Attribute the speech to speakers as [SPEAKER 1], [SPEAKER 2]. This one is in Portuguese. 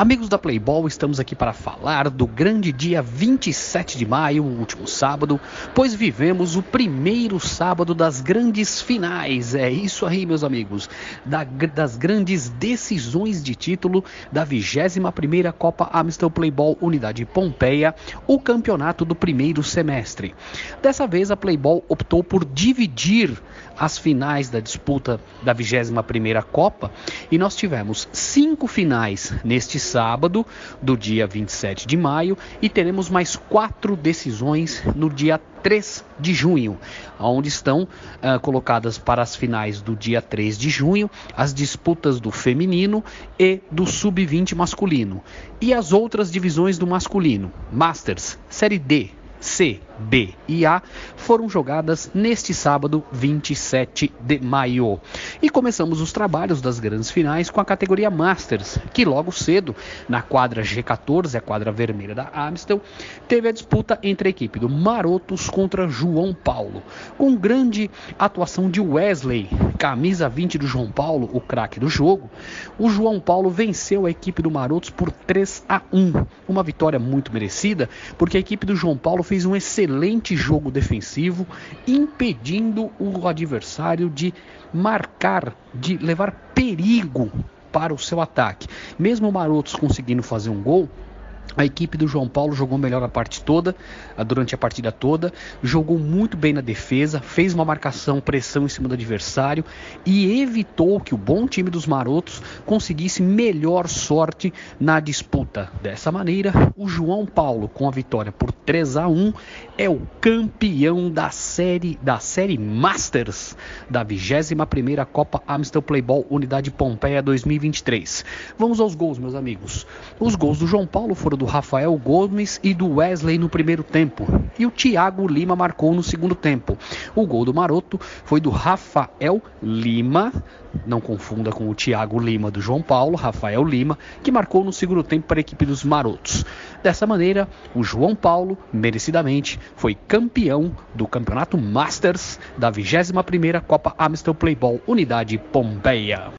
[SPEAKER 1] Amigos da Playball, estamos aqui para falar do grande dia 27 de maio, o último sábado, pois vivemos o primeiro sábado das grandes finais. É isso aí, meus amigos, da, das grandes decisões de título da 21ª Copa Amstel Playball Unidade Pompeia, o campeonato do primeiro semestre. Dessa vez a Playball optou por dividir as finais da disputa da 21ª Copa e nós tivemos cinco finais neste sábado, do dia 27 de maio, e teremos mais quatro decisões no dia 3 de junho, onde estão uh, colocadas para as finais do dia 3 de junho as disputas do feminino e do sub-20 masculino, e as outras divisões do masculino, Masters, Série D, C, B e A foram jogadas neste sábado 27 de maio. E começamos os trabalhos das grandes finais com a categoria Masters, que logo cedo, na quadra G14, a quadra vermelha da Amstel, teve a disputa entre a equipe do Marotos contra João Paulo, com grande atuação de Wesley, camisa 20 do João Paulo, o craque do jogo. O João Paulo venceu a equipe do Marotos por 3 a 1, uma vitória muito merecida, porque a equipe do João Paulo fez um excelente jogo defensivo, impedindo o adversário de marcar, de levar perigo para o seu ataque. Mesmo o Marotos conseguindo fazer um gol, a equipe do João Paulo jogou melhor a parte toda, durante a partida toda, jogou muito bem na defesa, fez uma marcação, pressão em cima do adversário e evitou que o bom time dos Marotos conseguisse melhor sorte na disputa. Dessa maneira, o João Paulo, com a vitória por 3 a 1, é o campeão da série da série Masters da 21ª Copa Amstel Playball Unidade Pompeia 2023. Vamos aos gols, meus amigos. Os gols do João Paulo foram do Rafael Gomes e do Wesley no primeiro tempo. E o Thiago Lima marcou no segundo tempo. O gol do Maroto foi do Rafael Lima, não confunda com o Thiago Lima do João Paulo, Rafael Lima, que marcou no segundo tempo para a equipe dos Marotos. Dessa maneira, o João Paulo, merecidamente, foi campeão do Campeonato Masters da 21ª Copa Amstel Playball Unidade Pompeia.